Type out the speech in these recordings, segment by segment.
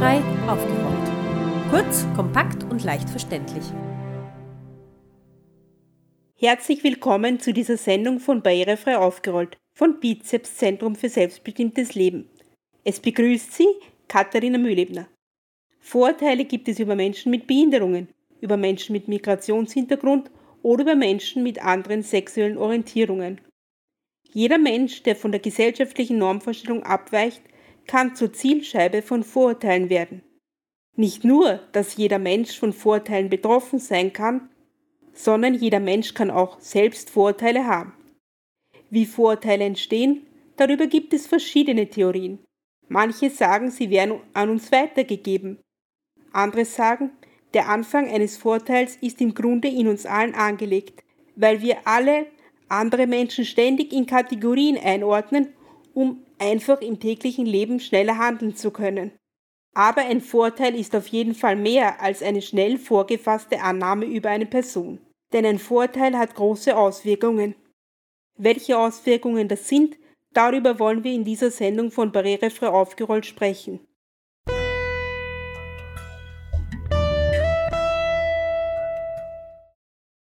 Barrierefrei aufgerollt. Kurz, kompakt und leicht verständlich. Herzlich willkommen zu dieser Sendung von Barrierefrei aufgerollt von Bizeps Zentrum für selbstbestimmtes Leben. Es begrüßt Sie Katharina Mühlebner. Vorurteile gibt es über Menschen mit Behinderungen, über Menschen mit Migrationshintergrund oder über Menschen mit anderen sexuellen Orientierungen. Jeder Mensch, der von der gesellschaftlichen Normvorstellung abweicht, kann zur Zielscheibe von Vorurteilen werden. Nicht nur, dass jeder Mensch von Vorurteilen betroffen sein kann, sondern jeder Mensch kann auch selbst Vorurteile haben. Wie Vorurteile entstehen, darüber gibt es verschiedene Theorien. Manche sagen, sie werden an uns weitergegeben. Andere sagen, der Anfang eines Vorteils ist im Grunde in uns allen angelegt, weil wir alle andere Menschen ständig in Kategorien einordnen, um einfach im täglichen Leben schneller handeln zu können. Aber ein Vorteil ist auf jeden Fall mehr als eine schnell vorgefasste Annahme über eine Person. Denn ein Vorteil hat große Auswirkungen. Welche Auswirkungen das sind, darüber wollen wir in dieser Sendung von Barrierefrei aufgerollt sprechen.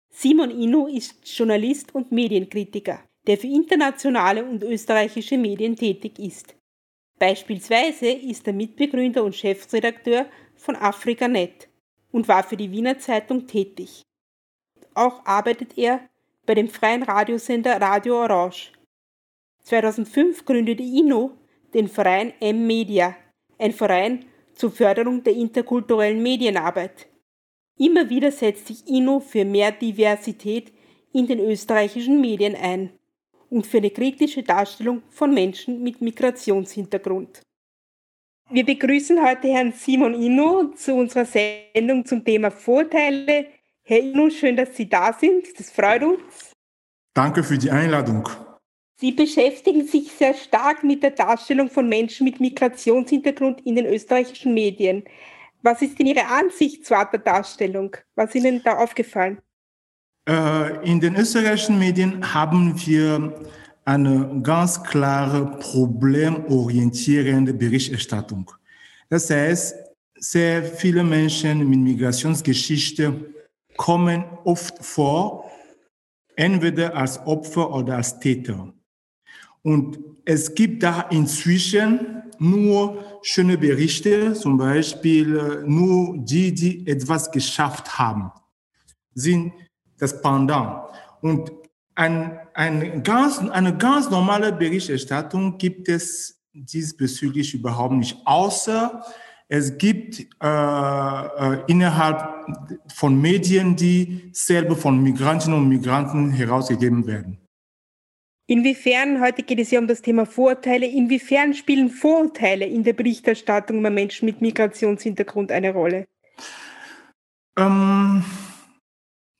Simon Inu ist Journalist und Medienkritiker, der für internationale und österreichische Medien tätig ist. Beispielsweise ist er Mitbegründer und Chefredakteur von AfrikaNet und war für die Wiener Zeitung tätig. Auch arbeitet er bei dem freien Radiosender Radio Orange. 2005 gründete Inu den Verein M-Media, ein Verein zur Förderung der interkulturellen Medienarbeit. Immer wieder setzt sich Inno für mehr Diversität in den österreichischen Medien ein und für eine kritische Darstellung von Menschen mit Migrationshintergrund. Wir begrüßen heute Herrn Simon Inno zu unserer Sendung zum Thema Vorteile. Herr Inno, schön, dass Sie da sind. Das freut uns. Danke für die Einladung. Sie beschäftigen sich sehr stark mit der Darstellung von Menschen mit Migrationshintergrund in den österreichischen Medien. Was ist denn Ihre Ansicht zur Art der Darstellung? Was ist Ihnen da aufgefallen? Äh, in den österreichischen Medien haben wir eine ganz klare problemorientierende Berichterstattung. Das heißt, sehr viele Menschen mit Migrationsgeschichte kommen oft vor, entweder als Opfer oder als Täter. Und es gibt da inzwischen nur schöne Berichte, zum Beispiel äh, nur die, die etwas geschafft haben, sind das Pendant. Und ein, ein ganz, eine ganz normale Berichterstattung gibt es diesbezüglich überhaupt nicht, außer es gibt äh, äh, innerhalb von Medien, die selber von Migrantinnen und Migranten herausgegeben werden. Inwiefern, heute geht es ja um das Thema Vorurteile, inwiefern spielen Vorurteile in der Berichterstattung über Menschen mit Migrationshintergrund eine Rolle? Ähm,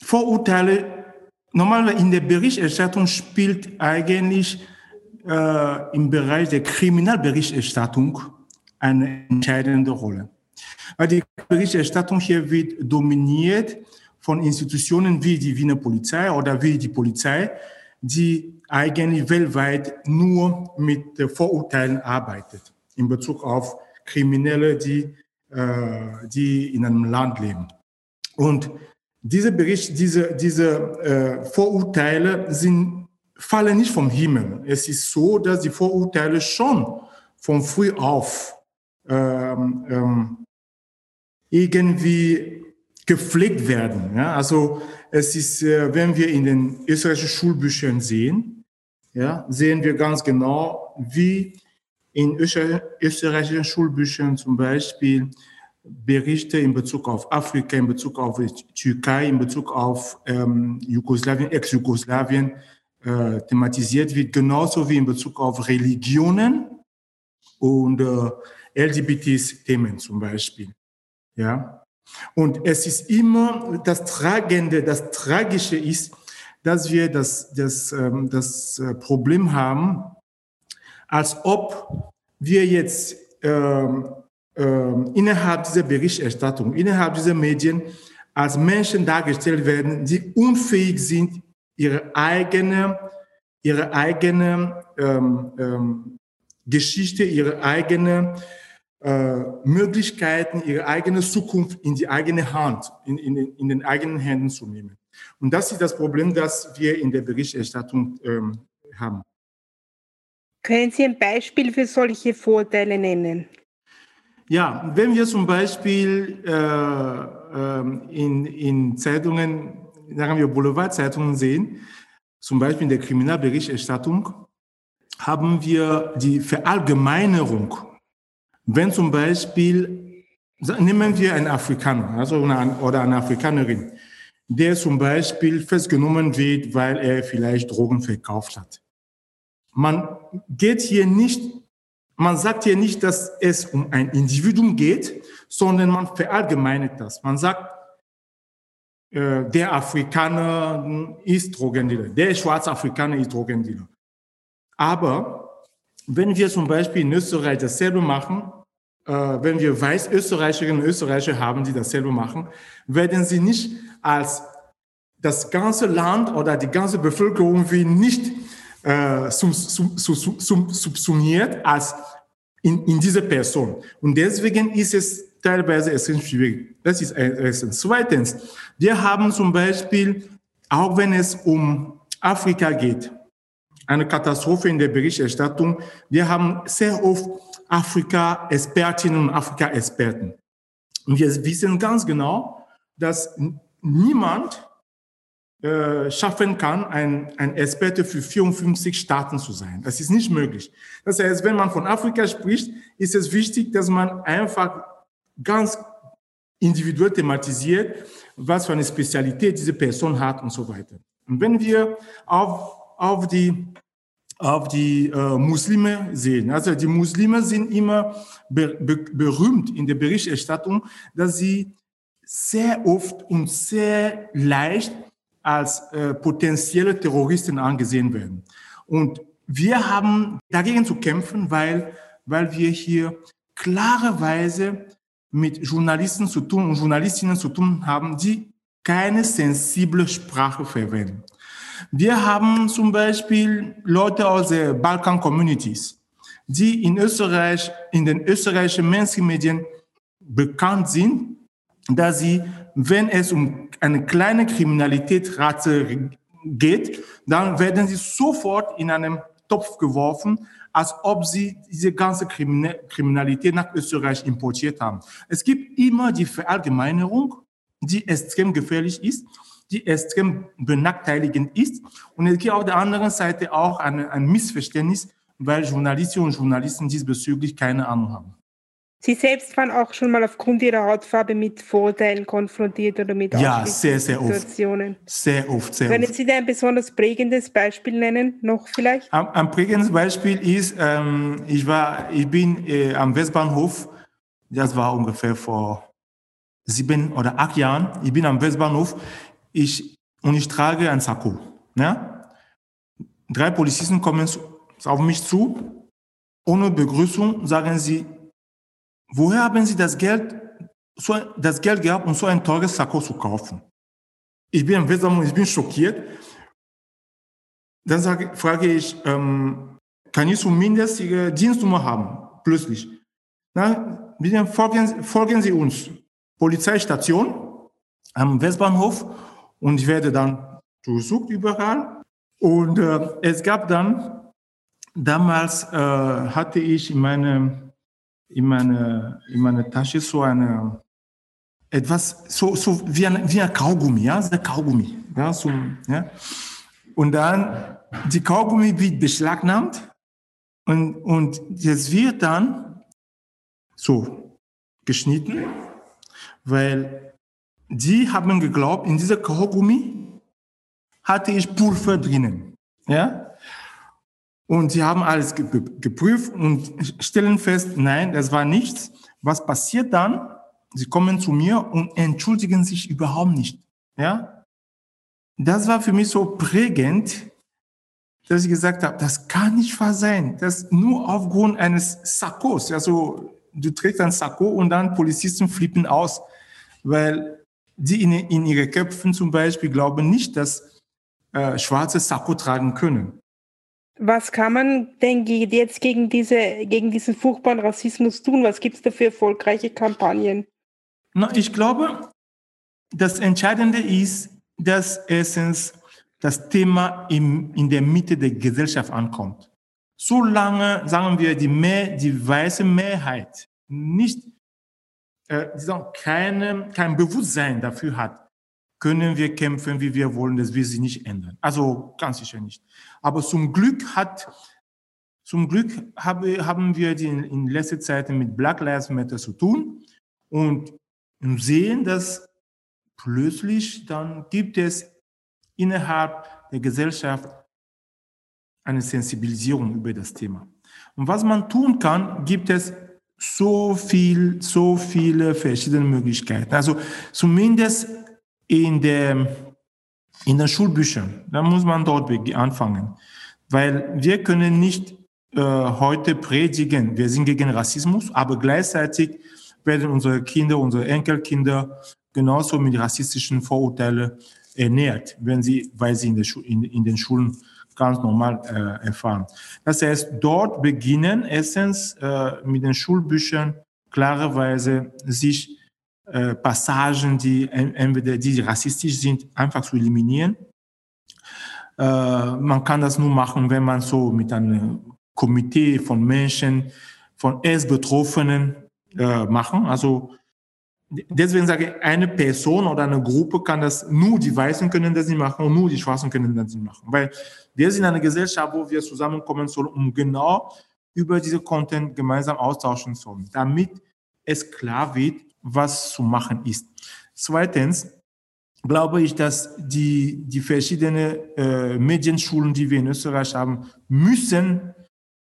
Vorurteile, normalerweise in der Berichterstattung spielt eigentlich äh, im Bereich der Kriminalberichterstattung eine entscheidende Rolle. Weil die Berichterstattung hier wird dominiert von Institutionen wie die Wiener Polizei oder wie die Polizei, die eigentlich weltweit nur mit Vorurteilen arbeitet in Bezug auf Kriminelle, die, äh, die in einem Land leben. Und diese Bericht, diese, diese äh, Vorurteile sind, fallen nicht vom Himmel. Es ist so, dass die Vorurteile schon von früh auf ähm, ähm, irgendwie gepflegt werden. Ja? Also es ist, äh, wenn wir in den österreichischen Schulbüchern sehen, ja, sehen wir ganz genau, wie in österreichischen Schulbüchern zum Beispiel Berichte in Bezug auf Afrika, in Bezug auf Türkei, in Bezug auf ähm, Jugoslawien, Ex-Jugoslawien äh, thematisiert wird, genauso wie in Bezug auf Religionen und äh, LGBT-Themen zum Beispiel. Ja, und es ist immer das Tragende, das Tragische ist, dass wir das, das, ähm, das äh, Problem haben, als ob wir jetzt ähm, innerhalb dieser Berichterstattung, innerhalb dieser Medien als Menschen dargestellt werden, die unfähig sind, ihre eigene, ihre eigene ähm, ähm, Geschichte, ihre eigene äh, Möglichkeiten, ihre eigene Zukunft in die eigene Hand, in, in, in den eigenen Händen zu nehmen. Und das ist das Problem, das wir in der Berichterstattung ähm, haben. Können Sie ein Beispiel für solche Vorteile nennen? Ja, wenn wir zum Beispiel äh, äh, in, in Zeitungen, sagen wir Boulevardzeitungen sehen, zum Beispiel in der Kriminalberichterstattung, haben wir die Verallgemeinerung. Wenn zum Beispiel, nehmen wir einen Afrikaner also eine, oder eine Afrikanerin, der zum Beispiel festgenommen wird, weil er vielleicht Drogen verkauft hat. Man geht hier nicht man sagt hier nicht, dass es um ein Individuum geht, sondern man verallgemeinert das. Man sagt, äh, der Afrikaner ist Drogendealer, der schwarze Afrikaner ist Drogendealer. Aber wenn wir zum Beispiel in Österreich dasselbe machen, äh, wenn wir Weißösterreicherinnen und Österreicher haben, die dasselbe machen, werden sie nicht als das ganze Land oder die ganze Bevölkerung wie nicht äh, sum, sum, sum, subsumiert als in, in diese Person. Und deswegen ist es teilweise extrem schwierig. Das ist erstens. Zweitens, wir haben zum Beispiel, auch wenn es um Afrika geht, eine Katastrophe in der Berichterstattung. Wir haben sehr oft Afrika-Expertinnen und Afrika-Experten. Und wir wissen ganz genau, dass niemand äh, schaffen kann, ein, ein Experte für 54 Staaten zu sein. Das ist nicht möglich. Das heißt, wenn man von Afrika spricht, ist es wichtig, dass man einfach ganz individuell thematisiert, was für eine Spezialität diese Person hat und so weiter. Und wenn wir auf, auf die auf die äh, Muslime sehen. Also die Muslime sind immer be be berühmt in der Berichterstattung, dass sie sehr oft und sehr leicht als äh, potenzielle Terroristen angesehen werden. Und wir haben dagegen zu kämpfen, weil, weil wir hier klarerweise mit Journalisten zu tun und Journalistinnen zu tun haben, die keine sensible Sprache verwenden. Wir haben zum Beispiel Leute aus den Balkan-Communities, die in Österreich, in den österreichischen Mainstream-Medien bekannt sind, dass sie, wenn es um eine kleine Kriminalitätsrate geht, dann werden sie sofort in einen Topf geworfen, als ob sie diese ganze Kriminalität nach Österreich importiert haben. Es gibt immer die Verallgemeinerung, die extrem gefährlich ist, die extrem benachteiligend ist. Und es gibt auf der anderen Seite auch ein, ein Missverständnis, weil Journalistinnen und Journalisten diesbezüglich keine Ahnung haben. Sie selbst waren auch schon mal aufgrund Ihrer Hautfarbe mit Vorurteilen konfrontiert oder mit ja, sehr, sehr Situationen? Oft. Sehr oft, sehr Können oft. Sie da ein besonders prägendes Beispiel nennen, noch vielleicht? Ein, ein prägendes Beispiel ist, ähm, ich, war, ich bin äh, am Westbahnhof, das war ungefähr vor sieben oder acht Jahren. Ich bin am Westbahnhof ich, und ich trage ein Sakko. Ne? Drei Polizisten kommen auf mich zu. Ohne Begrüßung sagen sie, Woher haben Sie das Geld, so, das Geld gehabt, um so ein teures Sakko zu kaufen? Ich bin ich bin schockiert. Dann sage, frage ich, ähm, kann ich zumindest Ihre Dienstnummer haben? Plötzlich. Na, folgen, folgen Sie uns. Polizeistation am Westbahnhof und ich werde dann durchsucht überall. Und äh, es gab dann, damals äh, hatte ich in meinem in meine, in meine Tasche so eine, etwas, so, so wie ein, wie ein Kaugummi, ja, so ein Kaugummi, ja, so, ja. Und dann, die Kaugummi wird beschlagnahmt und, und das wird dann so geschnitten, weil die haben geglaubt, in dieser Kaugummi hatte ich Pulver drinnen, ja. Und sie haben alles geprüft und stellen fest, nein, das war nichts. Was passiert dann? Sie kommen zu mir und entschuldigen sich überhaupt nicht. Ja? Das war für mich so prägend, dass ich gesagt habe, das kann nicht wahr sein. Das nur aufgrund eines Sakkos. Also, du trägst ein Sakko und dann Polizisten flippen aus, weil die in, in ihre Köpfen zum Beispiel glauben nicht, dass äh, schwarze Sakko tragen können. Was kann man denn jetzt gegen, diese, gegen diesen furchtbaren Rassismus tun? Was gibt es da für erfolgreiche Kampagnen? Na, ich glaube, das Entscheidende ist, dass erstens das Thema im, in der Mitte der Gesellschaft ankommt. Solange, sagen wir, die, mehr, die weiße Mehrheit nicht äh, keine, kein Bewusstsein dafür hat, können wir kämpfen, wie wir wollen, das wird sich nicht ändern. Also ganz sicher nicht. Aber zum Glück hat, zum Glück habe, haben wir in, in letzter Zeit mit Black Lives Matter zu tun und sehen, dass plötzlich dann gibt es innerhalb der Gesellschaft eine Sensibilisierung über das Thema. Und was man tun kann, gibt es so viel, so viele verschiedene Möglichkeiten. Also zumindest in der, in den Schulbüchern, da muss man dort anfangen. Weil wir können nicht äh, heute predigen, wir sind gegen Rassismus, aber gleichzeitig werden unsere Kinder, unsere Enkelkinder genauso mit rassistischen Vorurteilen ernährt, wenn sie, weil sie in, der in, in den Schulen ganz normal äh, erfahren. Das heißt, dort beginnen erstens äh, mit den Schulbüchern klarerweise sich äh, Passagen, die entweder die rassistisch sind, einfach zu eliminieren. Äh, man kann das nur machen, wenn man so mit einem Komitee von Menschen, von Erstbetroffenen äh, machen. Also deswegen sage ich, eine Person oder eine Gruppe kann das, nur die Weißen können das nicht machen und nur die Schwarzen können das nicht machen. Weil wir sind eine Gesellschaft, wo wir zusammenkommen sollen, um genau über diese Content gemeinsam austauschen sollen, damit es klar wird, was zu machen ist. Zweitens glaube ich, dass die, die verschiedenen äh, Medienschulen, die wir in Österreich haben, müssen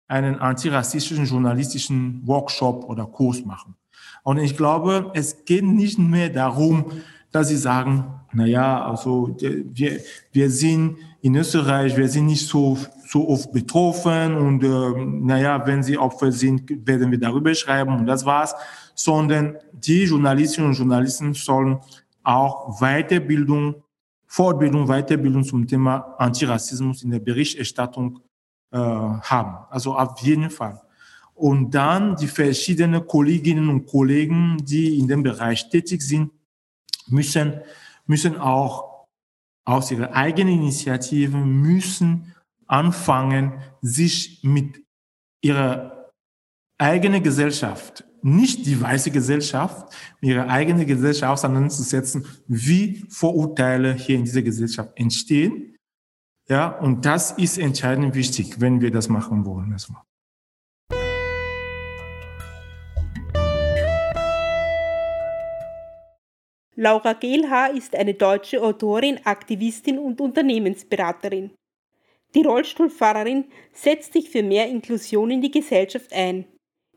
einen antirassistischen journalistischen Workshop oder Kurs machen. Und ich glaube, es geht nicht mehr darum, dass sie sagen, na ja, also wir, wir sind in Österreich, wir sind nicht so, so oft betroffen und äh, naja, wenn sie Opfer sind, werden wir darüber schreiben und das war's, sondern die Journalistinnen und Journalisten sollen auch Weiterbildung, Fortbildung, Weiterbildung zum Thema Antirassismus in der Berichterstattung äh, haben. Also auf jeden Fall und dann die verschiedenen Kolleginnen und Kollegen, die in dem Bereich tätig sind, müssen, müssen auch aus ihrer eigenen Initiative müssen anfangen, sich mit ihrer eigenen Gesellschaft, nicht die weiße Gesellschaft, mit ihrer eigenen Gesellschaft auseinanderzusetzen, wie Vorurteile hier in dieser Gesellschaft entstehen. Ja, und das ist entscheidend wichtig, wenn wir das machen wollen. Laura Gehlhaar ist eine deutsche Autorin, Aktivistin und Unternehmensberaterin. Die Rollstuhlfahrerin setzt sich für mehr Inklusion in die Gesellschaft ein.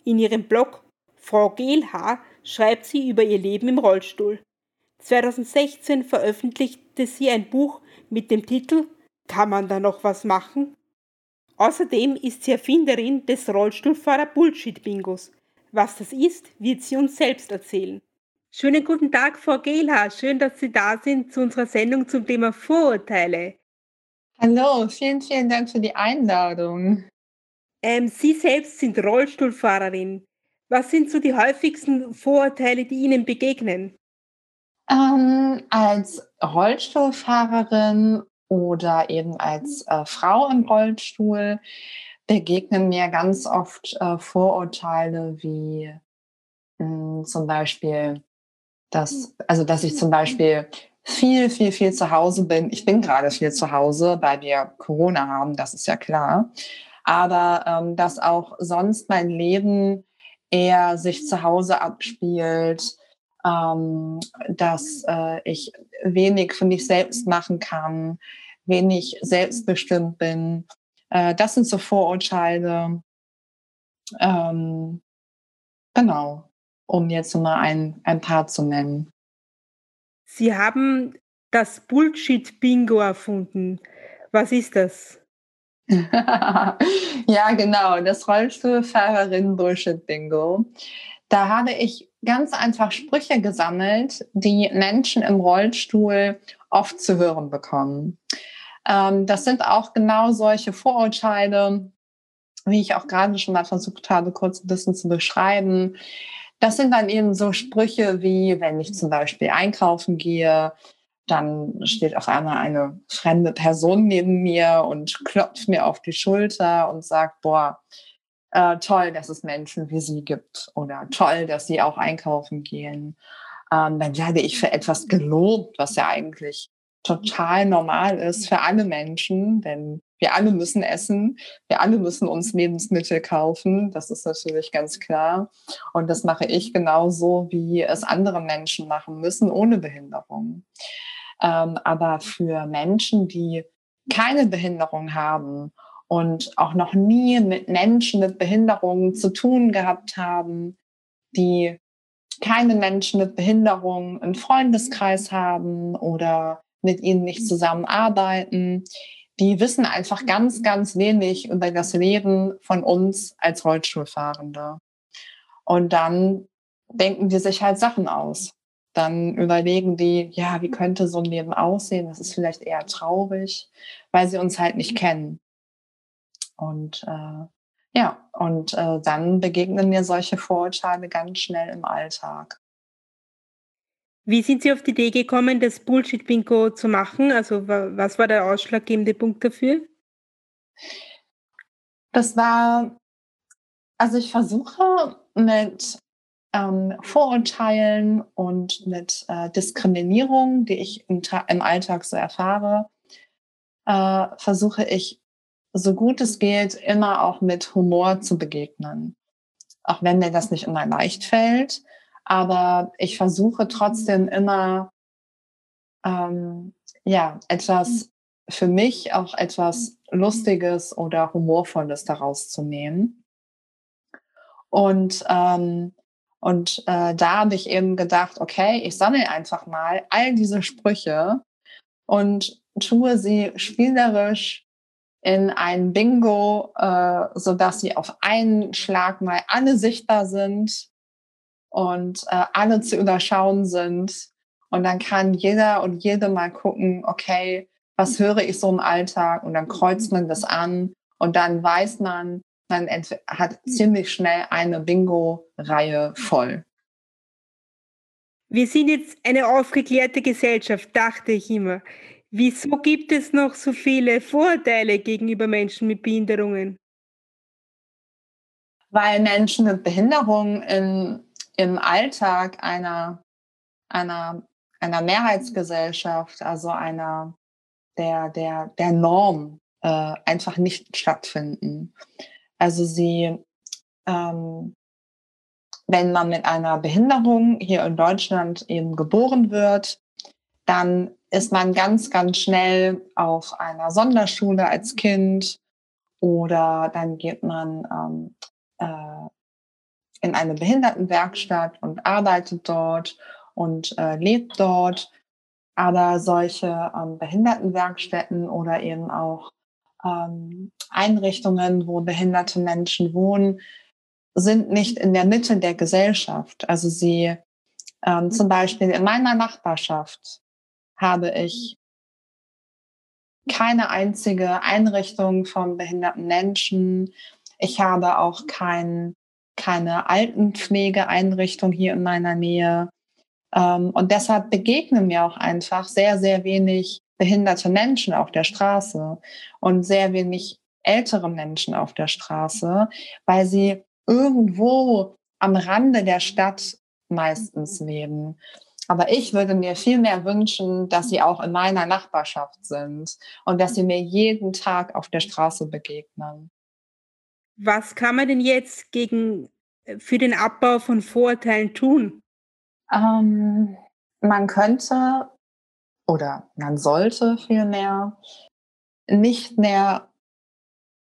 In ihrem Blog Frau Gehlhaar schreibt sie über ihr Leben im Rollstuhl. 2016 veröffentlichte sie ein Buch mit dem Titel Kann man da noch was machen? Außerdem ist sie Erfinderin des Rollstuhlfahrer Bullshit Bingos. Was das ist, wird sie uns selbst erzählen. Schönen guten Tag, Frau Gehlhaar. Schön, dass Sie da sind zu unserer Sendung zum Thema Vorurteile. Hallo, vielen, vielen Dank für die Einladung. Ähm, Sie selbst sind Rollstuhlfahrerin. Was sind so die häufigsten Vorurteile, die Ihnen begegnen? Ähm, als Rollstuhlfahrerin oder eben als äh, Frau im Rollstuhl begegnen mir ganz oft äh, Vorurteile wie mh, hm, zum Beispiel, dass, also dass ich zum Beispiel viel, viel, viel zu Hause bin. Ich bin gerade viel zu Hause, weil wir Corona haben, das ist ja klar. Aber ähm, dass auch sonst mein Leben eher sich zu Hause abspielt, ähm, dass äh, ich wenig für mich selbst machen kann, wenig selbstbestimmt bin. Äh, das sind so Vorurteile. Ähm, genau um jetzt mal ein, ein paar zu nennen. Sie haben das Bullshit-Bingo erfunden. Was ist das? ja, genau, das Rollstuhlfahrerin-Bullshit-Bingo. Da habe ich ganz einfach Sprüche gesammelt, die Menschen im Rollstuhl oft zu hören bekommen. Ähm, das sind auch genau solche Vorurteile, wie ich auch gerade schon mal versucht habe, kurz ein bisschen zu beschreiben. Das sind dann eben so Sprüche wie, wenn ich zum Beispiel einkaufen gehe, dann steht auf einmal eine fremde Person neben mir und klopft mir auf die Schulter und sagt, boah, äh, toll, dass es Menschen wie Sie gibt oder toll, dass Sie auch einkaufen gehen. Ähm, dann werde ich für etwas gelobt, was ja eigentlich total normal ist für alle Menschen, denn wir alle müssen essen, wir alle müssen uns Lebensmittel kaufen, das ist natürlich ganz klar. Und das mache ich genauso, wie es andere Menschen machen müssen, ohne Behinderung. Ähm, aber für Menschen, die keine Behinderung haben und auch noch nie mit Menschen mit Behinderungen zu tun gehabt haben, die keine Menschen mit Behinderung im Freundeskreis haben oder mit ihnen nicht zusammenarbeiten, die wissen einfach ganz, ganz wenig über das Leben von uns als Rollstuhlfahrende. Und dann denken die sich halt Sachen aus. Dann überlegen die, ja, wie könnte so ein Leben aussehen? Das ist vielleicht eher traurig, weil sie uns halt nicht kennen. Und äh, ja, und äh, dann begegnen mir solche Vorurteile ganz schnell im Alltag. Wie sind Sie auf die Idee gekommen, das Bullshit-Bingo zu machen? Also was war der ausschlaggebende Punkt dafür? Das war, also ich versuche mit ähm, Vorurteilen und mit äh, Diskriminierung, die ich im, im Alltag so erfahre, äh, versuche ich so gut es geht immer auch mit Humor zu begegnen. Auch wenn mir das nicht immer leicht fällt, aber ich versuche trotzdem immer, ähm, ja, etwas für mich auch etwas Lustiges oder Humorvolles daraus zu nehmen. Und, ähm, und äh, da habe ich eben gedacht, okay, ich sammle einfach mal all diese Sprüche und tue sie spielerisch in ein Bingo, äh, so dass sie auf einen Schlag mal alle sichtbar sind und äh, alle zu überschauen sind. Und dann kann jeder und jede mal gucken, okay, was höre ich so im Alltag? Und dann kreuzt man das an und dann weiß man, man hat ziemlich schnell eine Bingo-Reihe voll. Wir sind jetzt eine aufgeklärte Gesellschaft, dachte ich immer. Wieso gibt es noch so viele Vorteile gegenüber Menschen mit Behinderungen? Weil Menschen mit Behinderungen in im Alltag einer, einer, einer Mehrheitsgesellschaft, also einer der, der, der Norm, äh, einfach nicht stattfinden. Also sie, ähm, wenn man mit einer Behinderung hier in Deutschland eben geboren wird, dann ist man ganz, ganz schnell auf einer Sonderschule als Kind oder dann geht man ähm, äh, in eine Behindertenwerkstatt und arbeitet dort und äh, lebt dort. Aber solche ähm, Behindertenwerkstätten oder eben auch ähm, Einrichtungen, wo behinderte Menschen wohnen, sind nicht in der Mitte der Gesellschaft. Also sie ähm, zum Beispiel in meiner Nachbarschaft habe ich keine einzige Einrichtung von behinderten Menschen. Ich habe auch kein keine Altenpflegeeinrichtung hier in meiner Nähe. Ähm, und deshalb begegnen mir auch einfach sehr, sehr wenig behinderte Menschen auf der Straße und sehr wenig ältere Menschen auf der Straße, weil sie irgendwo am Rande der Stadt meistens leben. Aber ich würde mir viel mehr wünschen, dass sie auch in meiner Nachbarschaft sind und dass sie mir jeden Tag auf der Straße begegnen. Was kann man denn jetzt gegen, äh, für den Abbau von Vorurteilen tun? Ähm, man könnte oder man sollte vielmehr nicht mehr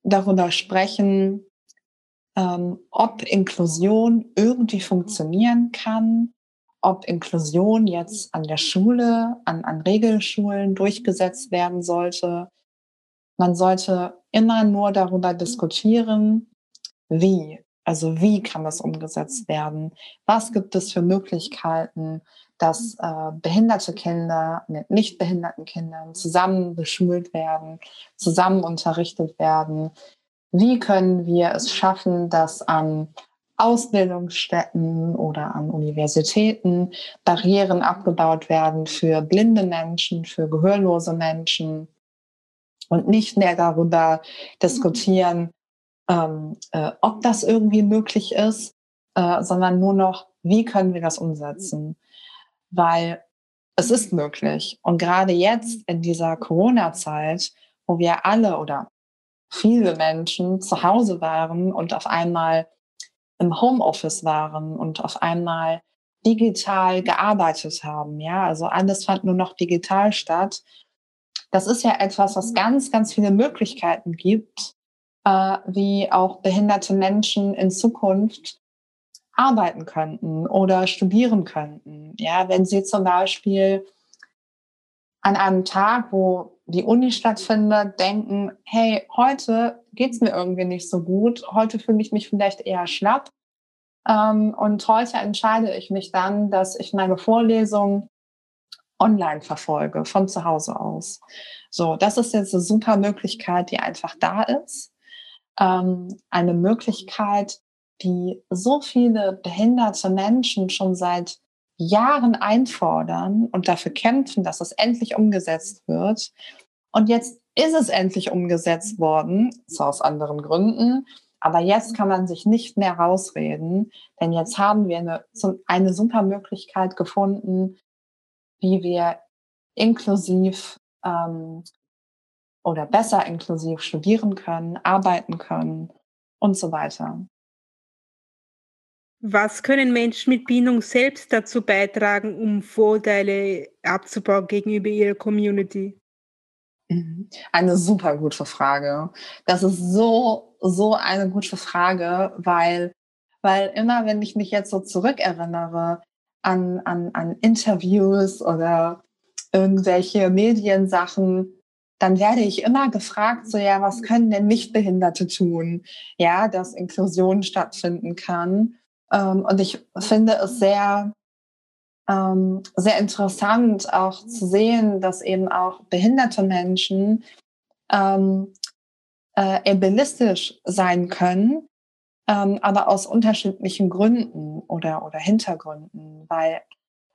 darüber sprechen, ähm, ob Inklusion irgendwie funktionieren kann, ob Inklusion jetzt an der Schule, an, an Regelschulen durchgesetzt werden sollte. Man sollte immer nur darüber diskutieren, wie Also wie kann das umgesetzt werden? Was gibt es für Möglichkeiten, dass äh, behinderte Kinder mit nicht behinderten Kindern zusammen beschult werden, zusammen unterrichtet werden? Wie können wir es schaffen, dass an Ausbildungsstätten oder an Universitäten Barrieren abgebaut werden für blinde Menschen, für gehörlose Menschen und nicht mehr darüber diskutieren, ähm, äh, ob das irgendwie möglich ist, äh, sondern nur noch, wie können wir das umsetzen? Weil es ist möglich. Und gerade jetzt in dieser Corona-Zeit, wo wir alle oder viele Menschen zu Hause waren und auf einmal im Homeoffice waren und auf einmal digital gearbeitet haben. Ja, also alles fand nur noch digital statt. Das ist ja etwas, was ganz, ganz viele Möglichkeiten gibt, äh, wie auch behinderte Menschen in Zukunft arbeiten könnten oder studieren könnten. Ja, wenn sie zum Beispiel an einem Tag, wo die Uni stattfindet, denken, hey, heute geht's mir irgendwie nicht so gut, heute fühle ich mich vielleicht eher schlapp. Ähm, und heute entscheide ich mich dann, dass ich meine Vorlesung online verfolge, von zu Hause aus. So, das ist jetzt eine super Möglichkeit, die einfach da ist ähm, eine Möglichkeit, die so viele behinderte Menschen schon seit Jahren einfordern und dafür kämpfen, dass es endlich umgesetzt wird. Und jetzt ist es endlich umgesetzt worden, zwar aus anderen Gründen, aber jetzt kann man sich nicht mehr rausreden, denn jetzt haben wir eine, eine super Möglichkeit gefunden, wie wir inklusiv ähm, oder besser inklusiv studieren können, arbeiten können und so weiter. Was können Menschen mit Bindung selbst dazu beitragen, um Vorteile abzubauen gegenüber ihrer Community? Mhm. Eine super gute Frage. Das ist so, so eine gute Frage, weil, weil immer, wenn ich mich jetzt so zurückerinnere an, an, an Interviews oder irgendwelche Mediensachen, dann werde ich immer gefragt, so ja, was können denn Nichtbehinderte tun, ja, dass Inklusion stattfinden kann. Ähm, und ich finde es sehr, ähm, sehr interessant auch zu sehen, dass eben auch behinderte Menschen ähm, äh, ableistisch sein können, aber aus unterschiedlichen Gründen oder, oder Hintergründen, weil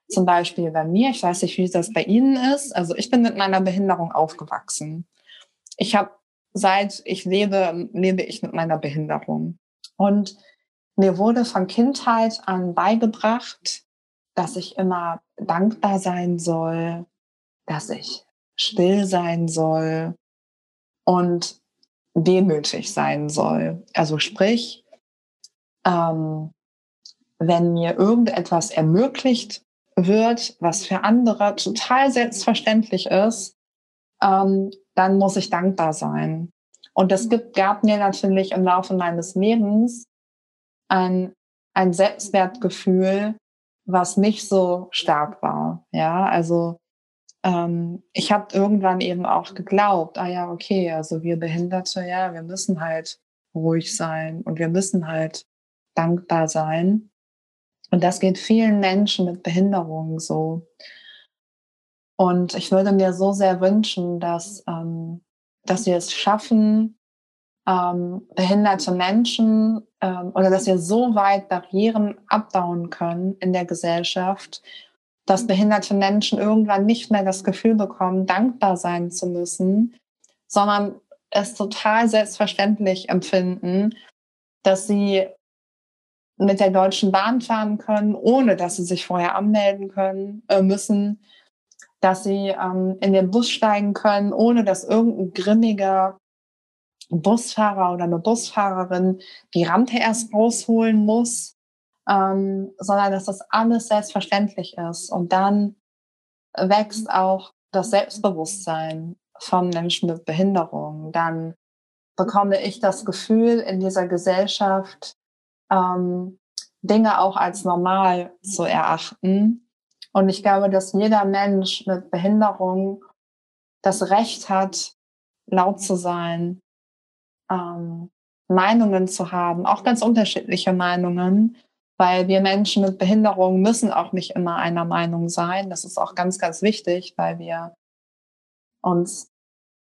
zum Beispiel bei mir, ich weiß nicht, wie das bei Ihnen ist. Also ich bin mit meiner Behinderung aufgewachsen. Ich habe seit ich lebe, lebe ich mit meiner Behinderung. Und mir wurde von Kindheit an beigebracht, dass ich immer dankbar sein soll, dass ich still sein soll und demütig sein soll. Also sprich, ähm, wenn mir irgendetwas ermöglicht wird, was für andere total selbstverständlich ist, ähm, dann muss ich dankbar sein. Und es gibt, gab mir natürlich im Laufe meines Lebens ein, ein Selbstwertgefühl, was nicht so stark war. Ja, also ähm, ich habe irgendwann eben auch geglaubt, ah ja, okay, also wir Behinderte, ja, wir müssen halt ruhig sein und wir müssen halt dankbar sein. Und das geht vielen Menschen mit Behinderungen so. Und ich würde mir so sehr wünschen, dass, ähm, dass wir es schaffen, ähm, behinderte Menschen ähm, oder dass wir so weit Barrieren abbauen können in der Gesellschaft, dass behinderte Menschen irgendwann nicht mehr das Gefühl bekommen, dankbar sein zu müssen, sondern es total selbstverständlich empfinden, dass sie mit der Deutschen Bahn fahren können, ohne dass sie sich vorher anmelden können äh, müssen, dass sie ähm, in den Bus steigen können, ohne dass irgendein grimmiger Busfahrer oder eine Busfahrerin die Rampe erst rausholen muss, ähm, sondern dass das alles selbstverständlich ist. Und dann wächst auch das Selbstbewusstsein von Menschen mit Behinderung. Dann bekomme ich das Gefühl in dieser Gesellschaft, ähm, Dinge auch als normal zu erachten. Und ich glaube, dass jeder Mensch mit Behinderung das Recht hat, laut zu sein, ähm, Meinungen zu haben, auch ganz unterschiedliche Meinungen, weil wir Menschen mit Behinderung müssen auch nicht immer einer Meinung sein. Das ist auch ganz, ganz wichtig, weil wir uns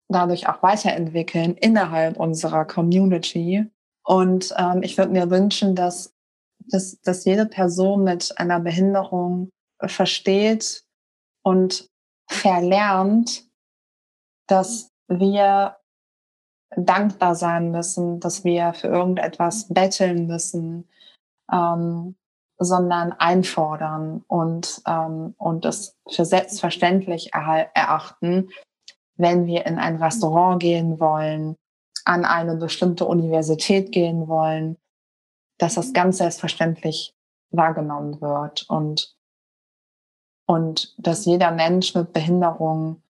dadurch auch weiterentwickeln innerhalb unserer Community. Und ähm, ich würde mir wünschen, dass, dass, dass jede Person mit einer Behinderung versteht und verlernt, dass wir dankbar sein müssen, dass wir für irgendetwas betteln müssen, ähm, sondern einfordern und, ähm, und es für selbstverständlich erachten, wenn wir in ein Restaurant gehen wollen, an eine bestimmte Universität gehen wollen, dass das ganz selbstverständlich wahrgenommen wird und, und dass jeder Mensch mit Behinderung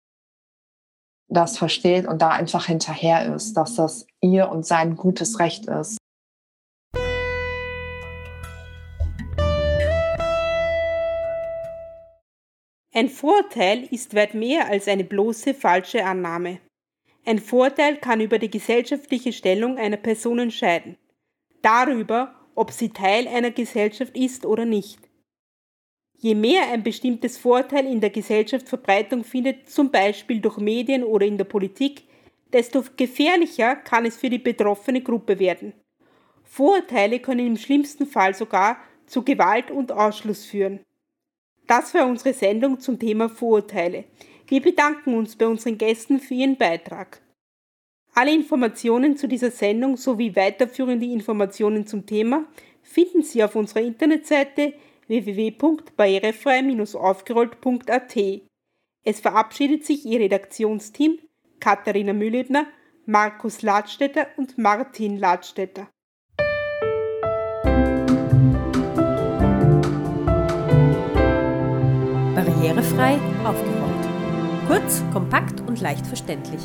das versteht und da einfach hinterher ist, dass das ihr und sein gutes Recht ist. Ein Vorteil ist weit mehr als eine bloße falsche Annahme. Ein Vorteil kann über die gesellschaftliche Stellung einer Person entscheiden, darüber, ob sie Teil einer Gesellschaft ist oder nicht. Je mehr ein bestimmtes Vorteil in der Gesellschaft Verbreitung findet, zum Beispiel durch Medien oder in der Politik, desto gefährlicher kann es für die betroffene Gruppe werden. Vorurteile können im schlimmsten Fall sogar zu Gewalt und Ausschluss führen. Das war unsere Sendung zum Thema Vorurteile. Wir bedanken uns bei unseren Gästen für ihren Beitrag. Alle Informationen zu dieser Sendung sowie weiterführende Informationen zum Thema finden Sie auf unserer Internetseite www.barrierefrei-aufgerollt.at. Es verabschiedet sich Ihr Redaktionsteam Katharina Mühlebner, Markus Ladstätter und Martin Ladstätter. Barrierefrei aufgerollt. Kurz, kompakt und leicht verständlich.